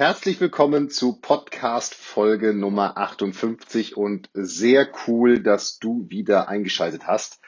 Herzlich willkommen zu Podcast Folge Nummer 58 und sehr cool, dass du wieder eingeschaltet hast.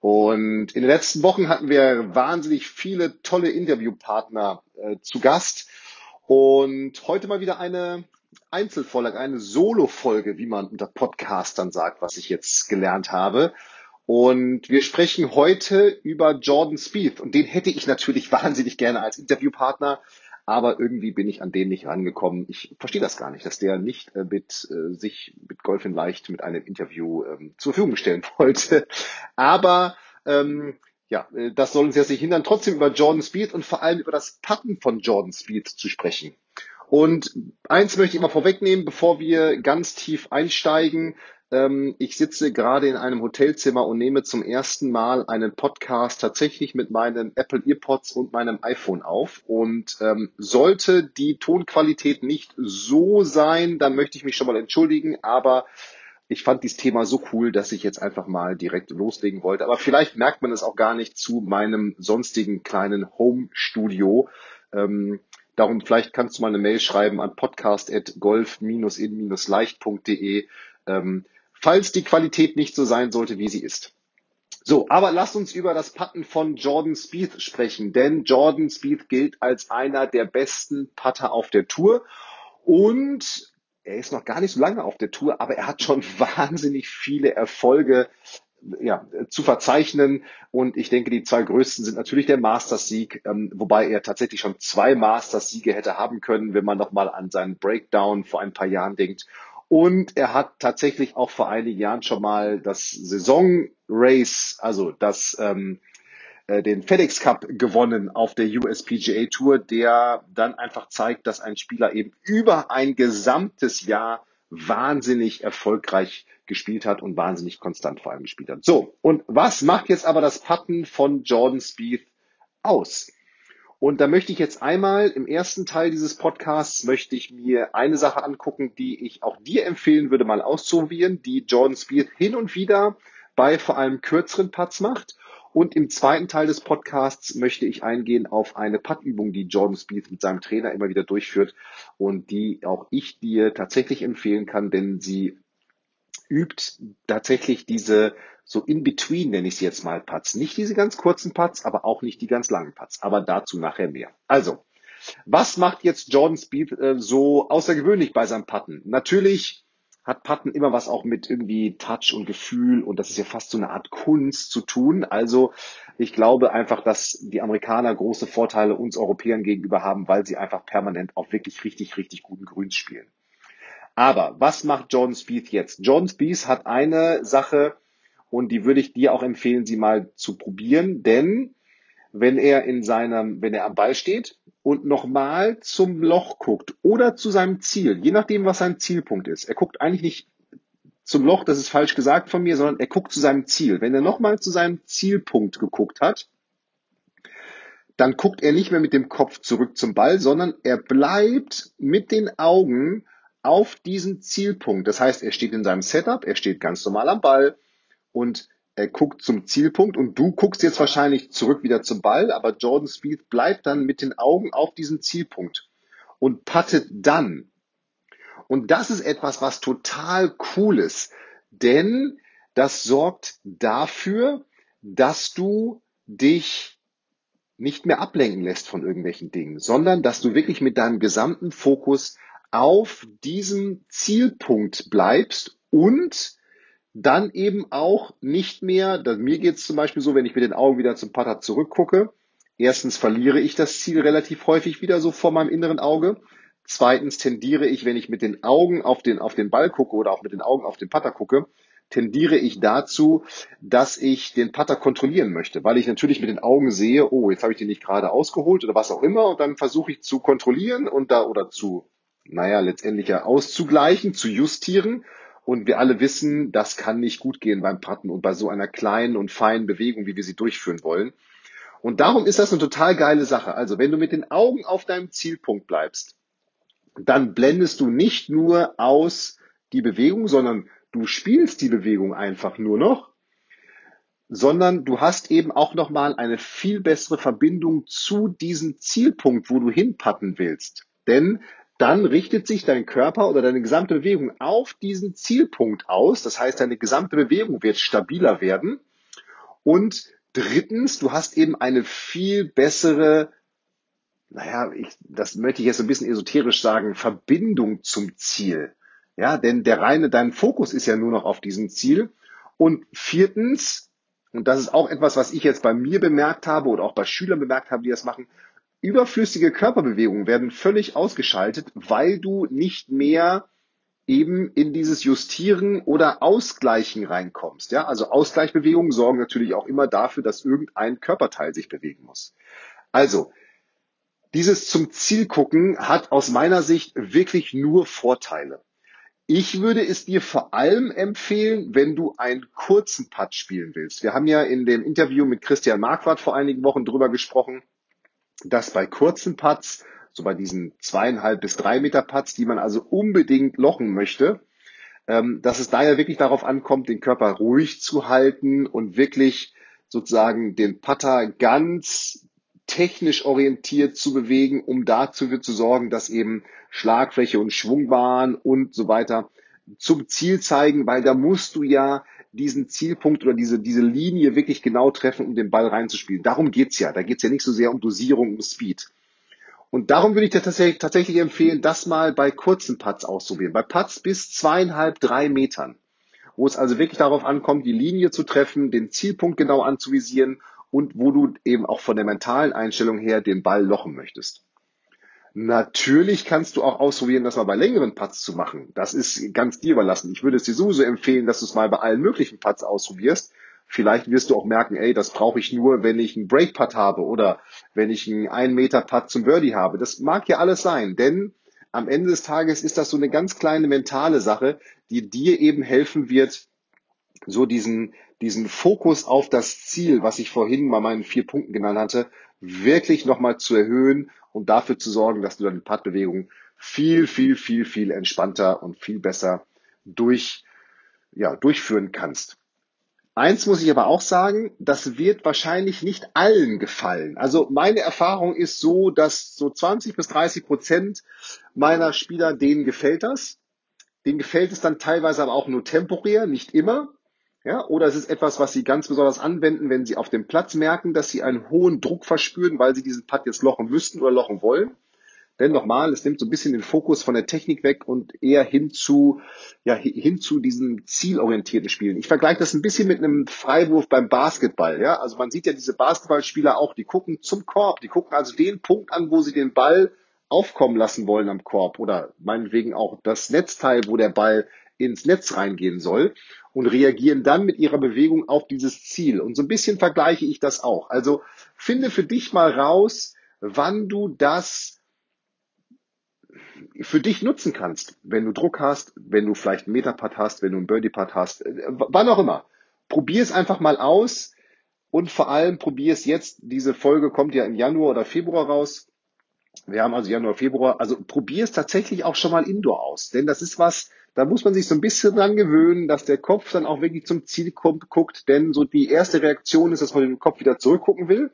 Und in den letzten Wochen hatten wir wahnsinnig viele tolle Interviewpartner äh, zu Gast und heute mal wieder eine Einzelfolge, eine Solo-Folge, wie man unter Podcastern sagt, was ich jetzt gelernt habe. Und wir sprechen heute über Jordan Spieth und den hätte ich natürlich wahnsinnig gerne als Interviewpartner, aber irgendwie bin ich an den nicht rangekommen. Ich verstehe das gar nicht, dass der nicht äh, mit äh, sich mit Golf in Leicht mit einem Interview ähm, zur Verfügung stellen wollte. Aber ähm, ja, äh, das soll uns jetzt nicht hindern, trotzdem über Jordan Speed und vor allem über das Patten von Jordan Speed zu sprechen. Und eins möchte ich mal vorwegnehmen, bevor wir ganz tief einsteigen. Ähm, ich sitze gerade in einem Hotelzimmer und nehme zum ersten Mal einen Podcast tatsächlich mit meinen Apple Earpods und meinem iPhone auf. Und ähm, sollte die Tonqualität nicht so sein, dann möchte ich mich schon mal entschuldigen. Aber ich fand dieses Thema so cool, dass ich jetzt einfach mal direkt loslegen wollte. Aber vielleicht merkt man es auch gar nicht zu meinem sonstigen kleinen Home-Studio. Ähm, darum, vielleicht kannst du mal eine Mail schreiben an podcast.golf-in-leicht.de. Ähm, falls die Qualität nicht so sein sollte, wie sie ist. So, aber lasst uns über das Putten von Jordan Spieth sprechen, denn Jordan Spieth gilt als einer der besten Putter auf der Tour und er ist noch gar nicht so lange auf der Tour, aber er hat schon wahnsinnig viele Erfolge ja, zu verzeichnen. Und ich denke, die zwei größten sind natürlich der Masters-Sieg, ähm, wobei er tatsächlich schon zwei Masters-Siege hätte haben können, wenn man nochmal an seinen Breakdown vor ein paar Jahren denkt. Und er hat tatsächlich auch vor einigen Jahren schon mal das Saison-Race, also das, ähm, äh, den FedEx Cup gewonnen auf der USPGA Tour, der dann einfach zeigt, dass ein Spieler eben über ein gesamtes Jahr wahnsinnig erfolgreich gespielt hat und wahnsinnig konstant vor allem gespielt hat. So, und was macht jetzt aber das Putten von Jordan Spieth aus? Und da möchte ich jetzt einmal im ersten Teil dieses Podcasts möchte ich mir eine Sache angucken, die ich auch dir empfehlen würde, mal auszuprobieren, die Jordan Spieth hin und wieder bei vor allem kürzeren Putts macht. Und im zweiten Teil des Podcasts möchte ich eingehen auf eine Puttübung, die Jordan Spieth mit seinem Trainer immer wieder durchführt und die auch ich dir tatsächlich empfehlen kann, denn sie übt tatsächlich diese so in between nenne ich sie jetzt mal Putts. Nicht diese ganz kurzen Putts, aber auch nicht die ganz langen Putts. Aber dazu nachher mehr. Also, was macht jetzt Jordan Speed äh, so außergewöhnlich bei seinem Putten? Natürlich hat Putten immer was auch mit irgendwie Touch und Gefühl und das ist ja fast so eine Art Kunst zu tun. Also ich glaube einfach, dass die Amerikaner große Vorteile uns Europäern gegenüber haben, weil sie einfach permanent auf wirklich richtig, richtig guten Grüns spielen. Aber was macht Jordan Speed jetzt? Jordan Speed hat eine Sache, und die würde ich dir auch empfehlen, sie mal zu probieren, denn wenn er in seinem, wenn er am Ball steht und nochmal zum Loch guckt oder zu seinem Ziel, je nachdem, was sein Zielpunkt ist. Er guckt eigentlich nicht zum Loch, das ist falsch gesagt von mir, sondern er guckt zu seinem Ziel. Wenn er nochmal zu seinem Zielpunkt geguckt hat, dann guckt er nicht mehr mit dem Kopf zurück zum Ball, sondern er bleibt mit den Augen auf diesen Zielpunkt. Das heißt, er steht in seinem Setup, er steht ganz normal am Ball, und er guckt zum Zielpunkt und du guckst jetzt wahrscheinlich zurück wieder zum Ball, aber Jordan Speed bleibt dann mit den Augen auf diesen Zielpunkt und puttet dann. Und das ist etwas, was total cool ist, denn das sorgt dafür, dass du dich nicht mehr ablenken lässt von irgendwelchen Dingen, sondern dass du wirklich mit deinem gesamten Fokus auf diesem Zielpunkt bleibst und dann eben auch nicht mehr, mir geht es zum Beispiel so, wenn ich mit den Augen wieder zum Putter zurückgucke, erstens verliere ich das Ziel relativ häufig wieder so vor meinem inneren Auge. Zweitens tendiere ich, wenn ich mit den Augen auf den, auf den Ball gucke oder auch mit den Augen auf den Putter gucke, tendiere ich dazu, dass ich den Putter kontrollieren möchte, weil ich natürlich mit den Augen sehe, oh, jetzt habe ich den nicht gerade ausgeholt oder was auch immer und dann versuche ich zu kontrollieren und da oder zu, naja, letztendlich ja auszugleichen, zu justieren und wir alle wissen, das kann nicht gut gehen beim Putten und bei so einer kleinen und feinen Bewegung, wie wir sie durchführen wollen. Und darum ist das eine total geile Sache. Also wenn du mit den Augen auf deinem Zielpunkt bleibst, dann blendest du nicht nur aus die Bewegung, sondern du spielst die Bewegung einfach nur noch, sondern du hast eben auch nochmal eine viel bessere Verbindung zu diesem Zielpunkt, wo du hinpatten willst. Denn dann richtet sich dein Körper oder deine gesamte Bewegung auf diesen Zielpunkt aus. Das heißt, deine gesamte Bewegung wird stabiler werden. Und drittens, du hast eben eine viel bessere, naja, ich, das möchte ich jetzt ein bisschen esoterisch sagen, Verbindung zum Ziel. Ja, denn der reine, dein Fokus ist ja nur noch auf diesem Ziel. Und viertens, und das ist auch etwas, was ich jetzt bei mir bemerkt habe oder auch bei Schülern bemerkt habe, die das machen, überflüssige Körperbewegungen werden völlig ausgeschaltet, weil du nicht mehr eben in dieses Justieren oder Ausgleichen reinkommst. Ja, also Ausgleichbewegungen sorgen natürlich auch immer dafür, dass irgendein Körperteil sich bewegen muss. Also, dieses zum Ziel gucken hat aus meiner Sicht wirklich nur Vorteile. Ich würde es dir vor allem empfehlen, wenn du einen kurzen Putt spielen willst. Wir haben ja in dem Interview mit Christian Marquardt vor einigen Wochen drüber gesprochen, dass bei kurzen Putts, so bei diesen zweieinhalb bis drei Meter Putts, die man also unbedingt lochen möchte, ähm, dass es daher wirklich darauf ankommt, den Körper ruhig zu halten und wirklich sozusagen den Putter ganz technisch orientiert zu bewegen, um dazu zu sorgen, dass eben Schlagfläche und Schwungbahn und so weiter zum Ziel zeigen, weil da musst du ja diesen Zielpunkt oder diese, diese Linie wirklich genau treffen, um den Ball reinzuspielen. Darum geht's ja. Da geht's ja nicht so sehr um Dosierung, um Speed. Und darum würde ich dir tatsächlich, tatsächlich empfehlen, das mal bei kurzen Putts auszuprobieren. Bei Putts bis zweieinhalb, drei Metern. Wo es also wirklich darauf ankommt, die Linie zu treffen, den Zielpunkt genau anzuvisieren und wo du eben auch von der mentalen Einstellung her den Ball lochen möchtest. Natürlich kannst du auch ausprobieren, das mal bei längeren Putts zu machen. Das ist ganz dir überlassen. Ich würde es dir sowieso empfehlen, dass du es mal bei allen möglichen Putts ausprobierst. Vielleicht wirst du auch merken, ey, das brauche ich nur, wenn ich einen Break Putt habe oder wenn ich einen 1 Meter Putt zum Birdie habe. Das mag ja alles sein, denn am Ende des Tages ist das so eine ganz kleine mentale Sache, die dir eben helfen wird, so diesen, diesen Fokus auf das Ziel, was ich vorhin bei meinen vier Punkten genannt hatte, wirklich nochmal zu erhöhen und dafür zu sorgen, dass du deine Puttbewegung viel, viel, viel, viel entspannter und viel besser durch, ja, durchführen kannst. Eins muss ich aber auch sagen, das wird wahrscheinlich nicht allen gefallen. Also meine Erfahrung ist so, dass so 20 bis 30 Prozent meiner Spieler, denen gefällt das. Denen gefällt es dann teilweise aber auch nur temporär, nicht immer. Ja, oder es ist etwas, was Sie ganz besonders anwenden, wenn Sie auf dem Platz merken, dass Sie einen hohen Druck verspüren, weil Sie diesen Putt jetzt lochen müssten oder lochen wollen. Denn nochmal, es nimmt so ein bisschen den Fokus von der Technik weg und eher hin zu, ja, hin zu diesen zielorientierten Spielen. Ich vergleiche das ein bisschen mit einem Freiwurf beim Basketball, ja. Also man sieht ja diese Basketballspieler auch, die gucken zum Korb, die gucken also den Punkt an, wo sie den Ball aufkommen lassen wollen am Korb oder meinetwegen auch das Netzteil, wo der Ball ins Netz reingehen soll und reagieren dann mit ihrer Bewegung auf dieses Ziel. Und so ein bisschen vergleiche ich das auch. Also finde für dich mal raus, wann du das für dich nutzen kannst, wenn du Druck hast, wenn du vielleicht einen Metapad hast, wenn du einen Birdie-Pad hast, äh, wann auch immer. Probier es einfach mal aus und vor allem probier es jetzt. Diese Folge kommt ja im Januar oder Februar raus. Wir haben also Januar, Februar. Also probier es tatsächlich auch schon mal indoor aus. Denn das ist was, da muss man sich so ein bisschen dran gewöhnen, dass der Kopf dann auch wirklich zum Ziel kommt, guckt. Denn so die erste Reaktion ist, dass man den Kopf wieder zurückgucken will.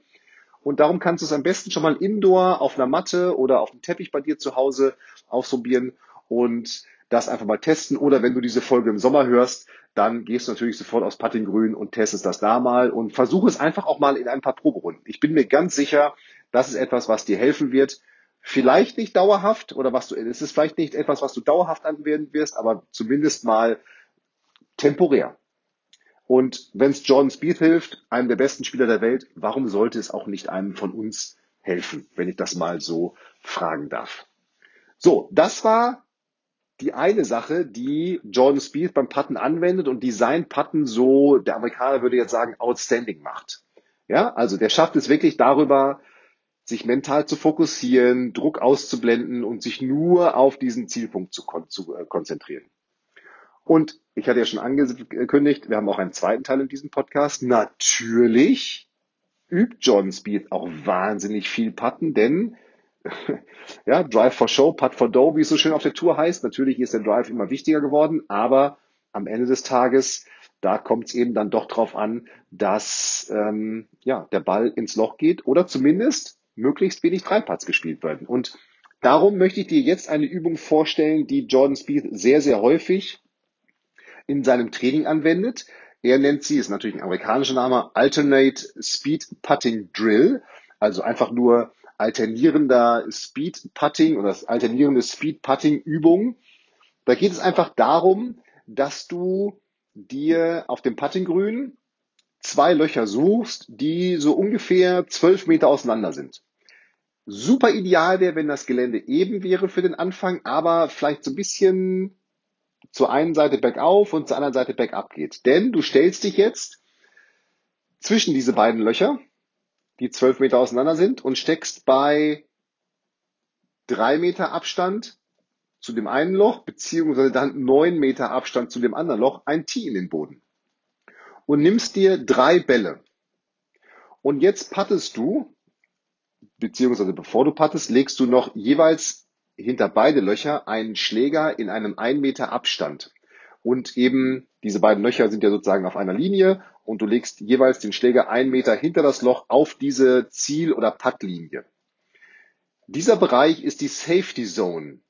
Und darum kannst du es am besten schon mal indoor auf einer Matte oder auf dem Teppich bei dir zu Hause ausprobieren und das einfach mal testen. Oder wenn du diese Folge im Sommer hörst, dann gehst du natürlich sofort aufs Puttinggrün und testest das da mal und versuche es einfach auch mal in ein paar Proberunden. Ich bin mir ganz sicher, das ist etwas, was dir helfen wird. Vielleicht nicht dauerhaft oder was du, es ist vielleicht nicht etwas, was du dauerhaft anwenden wirst, aber zumindest mal temporär. Und wenn es Jordan Speed hilft, einem der besten Spieler der Welt, warum sollte es auch nicht einem von uns helfen, wenn ich das mal so fragen darf? So, das war die eine Sache, die Jordan Speed beim Putten anwendet und die sein Putten so, der Amerikaner würde jetzt sagen, outstanding macht. Ja, also der schafft es wirklich darüber, sich mental zu fokussieren, Druck auszublenden und sich nur auf diesen Zielpunkt zu, kon zu äh, konzentrieren. Und ich hatte ja schon angekündigt, wir haben auch einen zweiten Teil in diesem Podcast. Natürlich übt John Speed auch wahnsinnig viel Putten, denn ja, Drive for Show, Putt for Dough, wie es so schön auf der Tour heißt. Natürlich ist der Drive immer wichtiger geworden, aber am Ende des Tages, da kommt es eben dann doch drauf an, dass ähm, ja, der Ball ins Loch geht oder zumindest möglichst wenig Dreiputts gespielt werden. Und Darum möchte ich dir jetzt eine Übung vorstellen, die Jordan Spieth sehr, sehr häufig in seinem Training anwendet. Er nennt sie, ist natürlich ein amerikanischer Name, Alternate Speed Putting Drill, also einfach nur alternierender Speed Putting oder alternierende Speed Putting Übung. Da geht es einfach darum, dass du dir auf dem Puttinggrün zwei Löcher suchst, die so ungefähr zwölf Meter auseinander sind. Super ideal wäre, wenn das Gelände eben wäre für den Anfang, aber vielleicht so ein bisschen zur einen Seite bergauf und zur anderen Seite bergab geht. Denn du stellst dich jetzt zwischen diese beiden Löcher, die zwölf Meter auseinander sind, und steckst bei drei Meter Abstand zu dem einen Loch, beziehungsweise dann neun Meter Abstand zu dem anderen Loch, ein Tee in den Boden. Und nimmst dir drei Bälle. Und jetzt pattest du beziehungsweise bevor du pattest, legst du noch jeweils hinter beide Löcher einen Schläger in einem 1 Meter Abstand. Und eben diese beiden Löcher sind ja sozusagen auf einer Linie und du legst jeweils den Schläger einen Meter hinter das Loch auf diese Ziel- oder Puttlinie. Dieser Bereich ist die Safety Zone.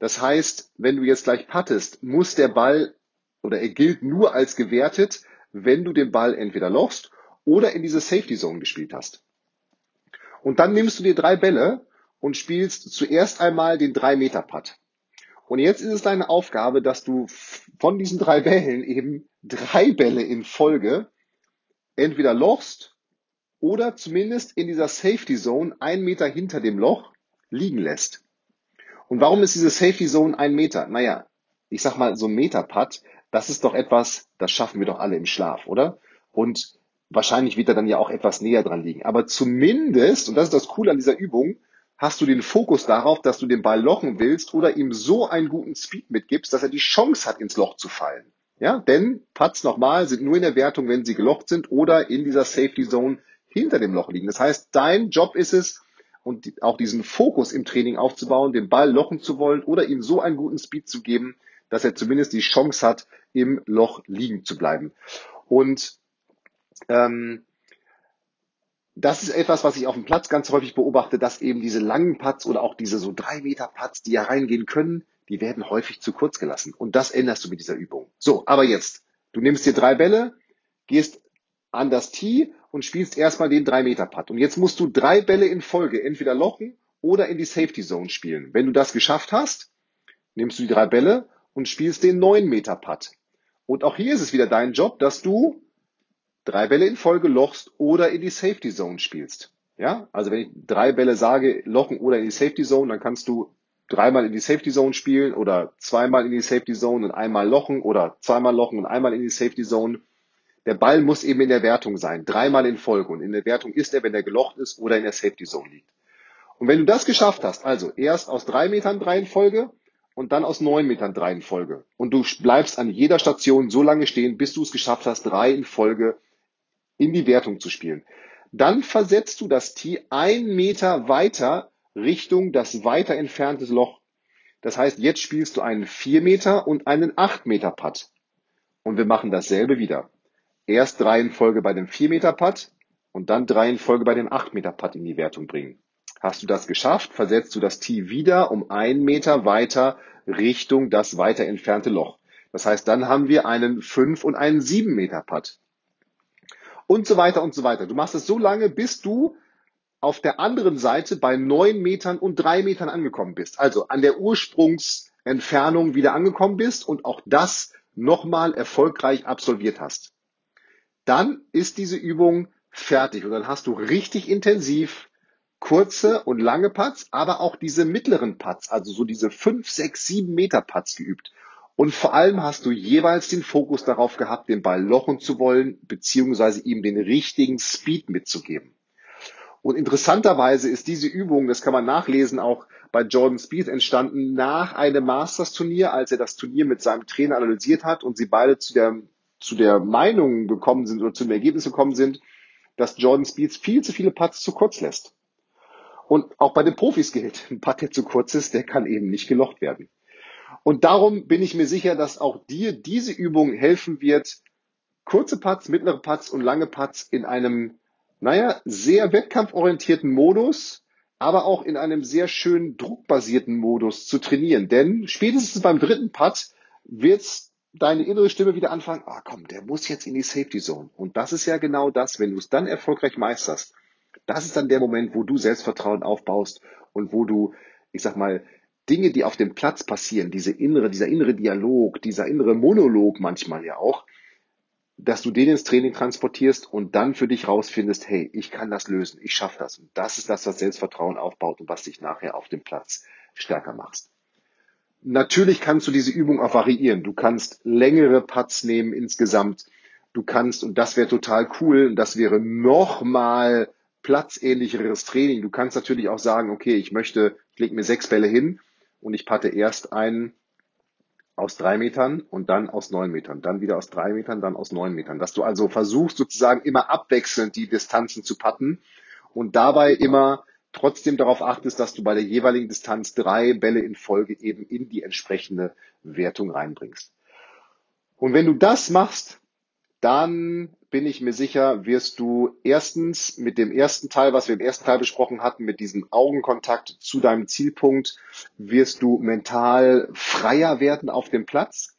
Das heißt, wenn du jetzt gleich puttest, muss der Ball oder er gilt nur als gewertet, wenn du den Ball entweder lochst oder in diese Safety Zone gespielt hast. Und dann nimmst du dir drei Bälle und spielst zuerst einmal den 3-Meter-Putt. Und jetzt ist es deine Aufgabe, dass du von diesen drei Bällen eben drei Bälle in Folge entweder lochst oder zumindest in dieser Safety Zone einen Meter hinter dem Loch liegen lässt. Und warum ist diese Safety Zone ein Meter? Naja, ich sag mal, so ein Meter-Putt, das ist doch etwas, das schaffen wir doch alle im Schlaf, oder? Und Wahrscheinlich wird er dann ja auch etwas näher dran liegen. Aber zumindest, und das ist das Coole an dieser Übung, hast du den Fokus darauf, dass du den Ball lochen willst oder ihm so einen guten Speed mitgibst, dass er die Chance hat, ins Loch zu fallen. Ja, denn Putts nochmal sind nur in der Wertung, wenn sie gelocht sind oder in dieser Safety Zone hinter dem Loch liegen. Das heißt, dein Job ist es, und auch diesen Fokus im Training aufzubauen, den Ball lochen zu wollen oder ihm so einen guten Speed zu geben, dass er zumindest die Chance hat, im Loch liegen zu bleiben. Und ähm, das ist etwas, was ich auf dem Platz ganz häufig beobachte, dass eben diese langen Putts oder auch diese so drei Meter Putts, die ja reingehen können, die werden häufig zu kurz gelassen. Und das änderst du mit dieser Übung. So, aber jetzt, du nimmst dir drei Bälle, gehst an das Tee und spielst erstmal den drei Meter Putt. Und jetzt musst du drei Bälle in Folge entweder lochen oder in die Safety Zone spielen. Wenn du das geschafft hast, nimmst du die drei Bälle und spielst den neun Meter Putt. Und auch hier ist es wieder dein Job, dass du drei Bälle in Folge lochst oder in die Safety Zone spielst. Ja, also wenn ich drei Bälle sage, lochen oder in die Safety Zone, dann kannst du dreimal in die Safety Zone spielen oder zweimal in die Safety Zone und einmal lochen oder zweimal lochen und einmal in die Safety Zone. Der Ball muss eben in der Wertung sein, dreimal in Folge. Und in der Wertung ist er, wenn er gelocht ist oder in der Safety Zone liegt. Und wenn du das geschafft hast, also erst aus drei Metern drei in Folge und dann aus neun Metern drei in Folge und du bleibst an jeder Station so lange stehen, bis du es geschafft hast, drei in Folge in die Wertung zu spielen. Dann versetzt du das Tee ein Meter weiter Richtung das weiter entfernte Loch. Das heißt, jetzt spielst du einen 4 Meter und einen 8 Meter Putt. Und wir machen dasselbe wieder. Erst drei in Folge bei dem 4 Meter Putt und dann drei in Folge bei dem 8 Meter Putt in die Wertung bringen. Hast du das geschafft, versetzt du das Tee wieder um einen Meter weiter Richtung das weiter entfernte Loch. Das heißt, dann haben wir einen 5 und einen 7 Meter Putt und so weiter und so weiter. Du machst es so lange, bis du auf der anderen Seite bei neun Metern und drei Metern angekommen bist. Also an der Ursprungsentfernung wieder angekommen bist und auch das nochmal erfolgreich absolviert hast. Dann ist diese Übung fertig und dann hast du richtig intensiv kurze und lange Putts, aber auch diese mittleren Putts, also so diese fünf, sechs, sieben Meter Putts geübt. Und vor allem hast du jeweils den Fokus darauf gehabt, den Ball lochen zu wollen, beziehungsweise ihm den richtigen Speed mitzugeben. Und interessanterweise ist diese Übung, das kann man nachlesen, auch bei Jordan Speed entstanden nach einem Masters-Turnier, als er das Turnier mit seinem Trainer analysiert hat und sie beide zu der, zu der Meinung gekommen sind oder zu dem Ergebnis gekommen sind, dass Jordan Speed viel zu viele Putts zu kurz lässt. Und auch bei den Profis gilt, ein Putt, der zu kurz ist, der kann eben nicht gelocht werden. Und darum bin ich mir sicher, dass auch dir diese Übung helfen wird, kurze Putts, mittlere Putts und lange Putts in einem, naja, sehr wettkampforientierten Modus aber auch in einem sehr schön druckbasierten Modus zu trainieren. Denn spätestens beim dritten Putt wird deine innere Stimme wieder anfangen, ah komm, der muss jetzt in die Safety Zone. Und das ist ja genau das, wenn du es dann erfolgreich meisterst. Das ist dann der Moment, wo du Selbstvertrauen aufbaust und wo du, ich sag mal, Dinge, die auf dem Platz passieren, diese innere, dieser innere Dialog, dieser innere Monolog manchmal ja auch, dass du den ins Training transportierst und dann für dich rausfindest, hey, ich kann das lösen, ich schaffe das. Und das ist das, was Selbstvertrauen aufbaut und was dich nachher auf dem Platz stärker machst. Natürlich kannst du diese Übung auch variieren. Du kannst längere Putts nehmen insgesamt. Du kannst, und das wäre total cool, und das wäre nochmal platzähnlicheres Training. Du kannst natürlich auch sagen, okay, ich möchte, ich lege mir sechs Bälle hin und ich patte erst einen aus drei Metern und dann aus neun Metern, dann wieder aus drei Metern, dann aus neun Metern. Dass du also versuchst sozusagen immer abwechselnd die Distanzen zu patten und dabei immer trotzdem darauf achtest, dass du bei der jeweiligen Distanz drei Bälle in Folge eben in die entsprechende Wertung reinbringst. Und wenn du das machst, dann bin ich mir sicher, wirst du erstens mit dem ersten Teil, was wir im ersten Teil besprochen hatten, mit diesem Augenkontakt zu deinem Zielpunkt, wirst du mental freier werden auf dem Platz.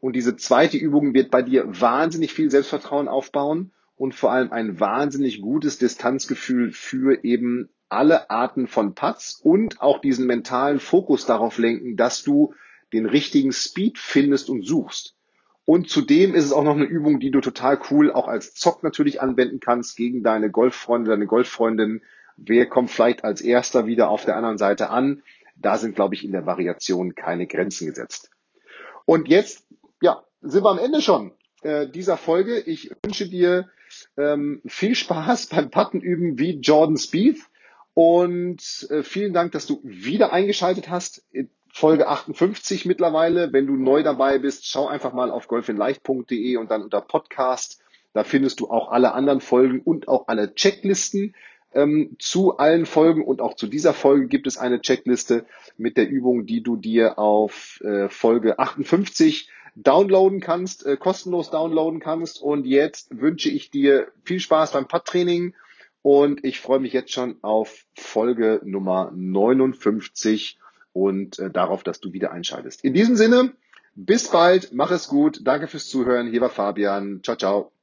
Und diese zweite Übung wird bei dir wahnsinnig viel Selbstvertrauen aufbauen und vor allem ein wahnsinnig gutes Distanzgefühl für eben alle Arten von Putts und auch diesen mentalen Fokus darauf lenken, dass du den richtigen Speed findest und suchst. Und zudem ist es auch noch eine Übung, die du total cool auch als Zock natürlich anwenden kannst gegen deine Golffreunde, deine Golffreundin. Wer kommt vielleicht als erster wieder auf der anderen Seite an? Da sind, glaube ich, in der Variation keine Grenzen gesetzt. Und jetzt, ja, sind wir am Ende schon äh, dieser Folge. Ich wünsche dir ähm, viel Spaß beim Puttenüben wie Jordan Spieth. Und äh, vielen Dank, dass du wieder eingeschaltet hast. Folge 58 mittlerweile. Wenn du neu dabei bist, schau einfach mal auf golfinleicht.de und dann unter Podcast. Da findest du auch alle anderen Folgen und auch alle Checklisten ähm, zu allen Folgen und auch zu dieser Folge gibt es eine Checkliste mit der Übung, die du dir auf äh, Folge 58 downloaden kannst, äh, kostenlos downloaden kannst. Und jetzt wünsche ich dir viel Spaß beim Putt-Training und ich freue mich jetzt schon auf Folge Nummer 59 und äh, darauf, dass du wieder einschaltest. In diesem Sinne, bis bald, mach es gut, danke fürs Zuhören, hier war Fabian, ciao, ciao.